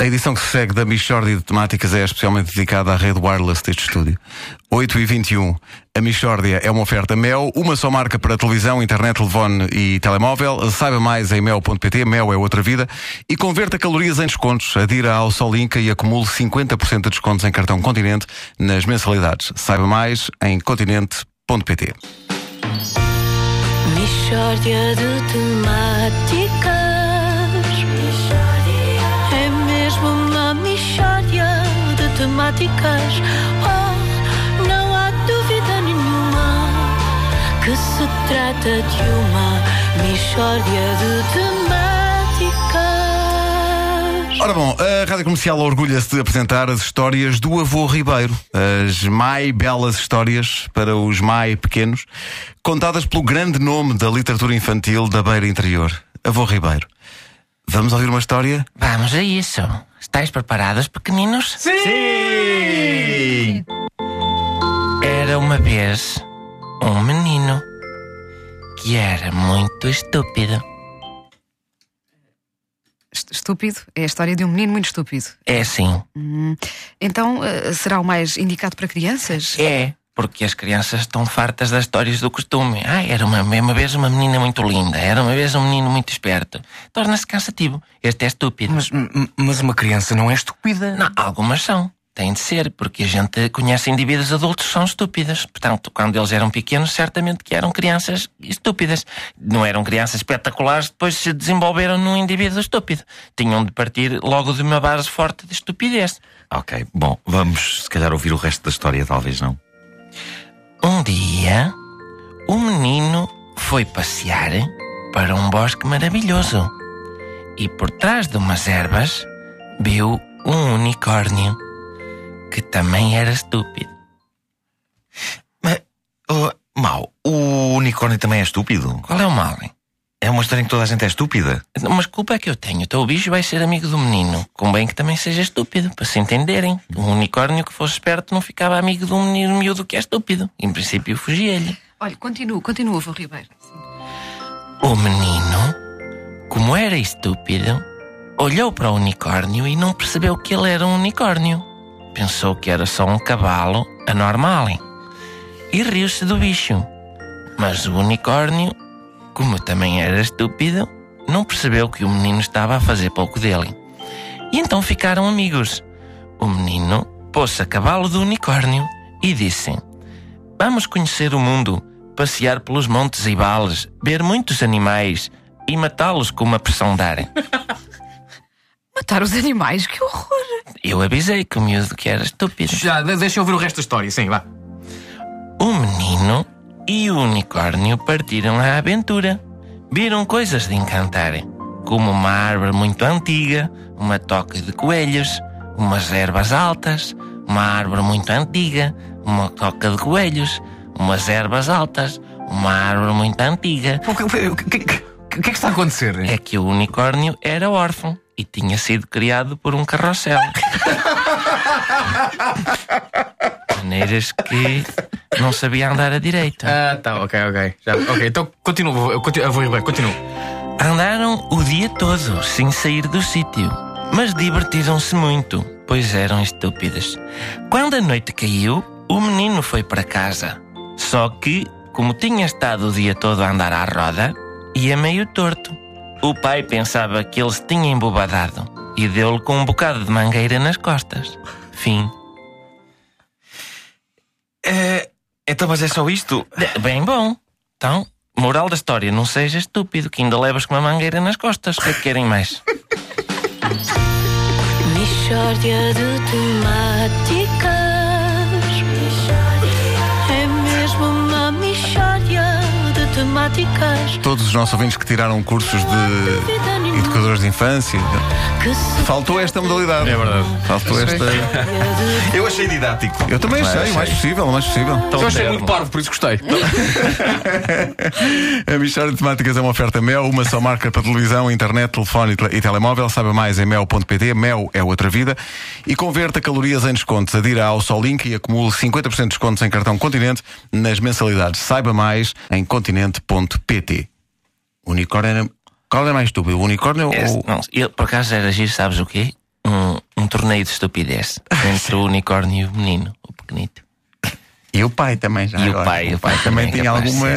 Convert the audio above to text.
A edição que se segue da Michordia de Temáticas é especialmente dedicada à rede wireless deste estúdio. 8 e 21. A Michordia é uma oferta Mel, uma só marca para televisão, internet, telefone e telemóvel. Saiba mais em mel.pt, Mel é outra vida. E converta calorias em descontos. Adira ao Solinca e acumule 50% de descontos em cartão Continente nas mensalidades. Saiba mais em continente.pt. Mishória de temáticas Oh, não há dúvida nenhuma Que se trata de uma mishória de temáticas Ora bom, a Rádio Comercial orgulha-se de apresentar as histórias do avô Ribeiro. As mais belas histórias para os mais pequenos, contadas pelo grande nome da literatura infantil da Beira Interior, avô Ribeiro. Vamos ouvir uma história? Vamos a isso. Estáis preparados, pequeninos? Sim! Era uma vez um menino que era muito estúpido. Est- Estúpido é a história de um menino muito estúpido. É assim. Hum, Então eh, será o mais indicado para crianças? É, porque as crianças estão fartas das histórias do costume. Ah, era uma, uma vez uma menina muito linda, era uma vez um menino muito esperto. Torna-se cansativo. Este é estúpido. Mas, mas uma criança não é estúpida. Não, algumas são. Tem de ser, porque a gente conhece indivíduos adultos que são estúpidos. Portanto, quando eles eram pequenos, certamente que eram crianças estúpidas. Não eram crianças espetaculares, depois se desenvolveram num indivíduo estúpido. Tinham de partir logo de uma base forte de estupidez. Ok, bom, vamos se calhar ouvir o resto da história, talvez não. Um dia, o menino foi passear para um bosque maravilhoso. E por trás de umas ervas, viu um unicórnio que também era estúpido. Mas, oh, mau, o unicórnio também é estúpido. Qual é o mal? hein? É uma história em que toda a gente é estúpida. Mas culpa é que eu tenho. Então o bicho vai ser amigo do menino. Convém que também seja estúpido, para se entenderem. Um unicórnio que fosse esperto não ficava amigo de um menino miúdo que é estúpido. Em princípio, fugia-lhe. Olha, continua, continua, avô Ribeiro. O menino, como era estúpido, olhou para o unicórnio e não percebeu que ele era um unicórnio. Pensou que era só um cavalo anormal. E riu-se do bicho. Mas o unicórnio, como também era estúpido, não percebeu que o menino estava a fazer pouco dele. E então ficaram amigos. O menino pôs-se a cavalo do unicórnio e disse: Vamos conhecer o mundo, passear pelos montes e vales, ver muitos animais e matá-los com uma pressão de ar. Matar os animais, que horror! Eu avisei que o miúdo que era estúpido. Já, de- deixa eu ouvir o resto da história, sim, vá. O menino e o unicórnio partiram à aventura. Viram coisas de encantar, como uma árvore muito antiga, uma toca de coelhos, umas ervas altas, uma árvore muito antiga, uma toca de coelhos, umas ervas altas, uma árvore muito antiga. O que, o que- o que- o que é que está a acontecer? É que o unicórnio era órfão e tinha sido criado por um carrossel. Maneiras que não sabia andar a direito. Ah, tá, ok, ok. Já, ok, então continua, eu continuo, eu vou Ribeiro, continua. Andaram o dia todo sem sair do sítio, mas divertiram-se muito, pois eram estúpidos. Quando a noite caiu, o menino foi para casa. Só que, como tinha estado o dia todo a andar à roda, ia meio torto. O pai pensava que ele se tinha embobadado e deu-lhe com um bocado de mangueira nas costas. Fim. É, então, mas é só isto? Bem bom. Então, moral da história, não seja estúpido, que ainda levas com uma mangueira nas costas. O que é que querem mais? Mishória de temáticas É mesmo uma mishória de temáticas Todos os nossos ouvintes que tiraram cursos de educadores de infância. Que se Faltou esta modalidade. É verdade. Faltou esta. Eu achei didático. Eu também Mas achei, o mais possível, o mais possível. eu achei muito parvo, por isso gostei. A Mistória de Temáticas é uma oferta Mel, uma só marca para televisão, internet, telefone e tele- telemóvel. Saiba mais em mel.pt. Mel é outra vida. E converta calorias em descontos. Adira ao Solink e acumule 50% de descontos em cartão Continente nas mensalidades. Saiba mais em continente.pt. Unicórnio era. Qual era mais estúpido? O unicórnio Esse- ou. não, eu, por acaso era giro, sabes o quê? Um, torneio de estupidez entre o unicórnio e o menino, o pequenito. E o pai também já. E o agora. pai, o pai também é tinha alguma.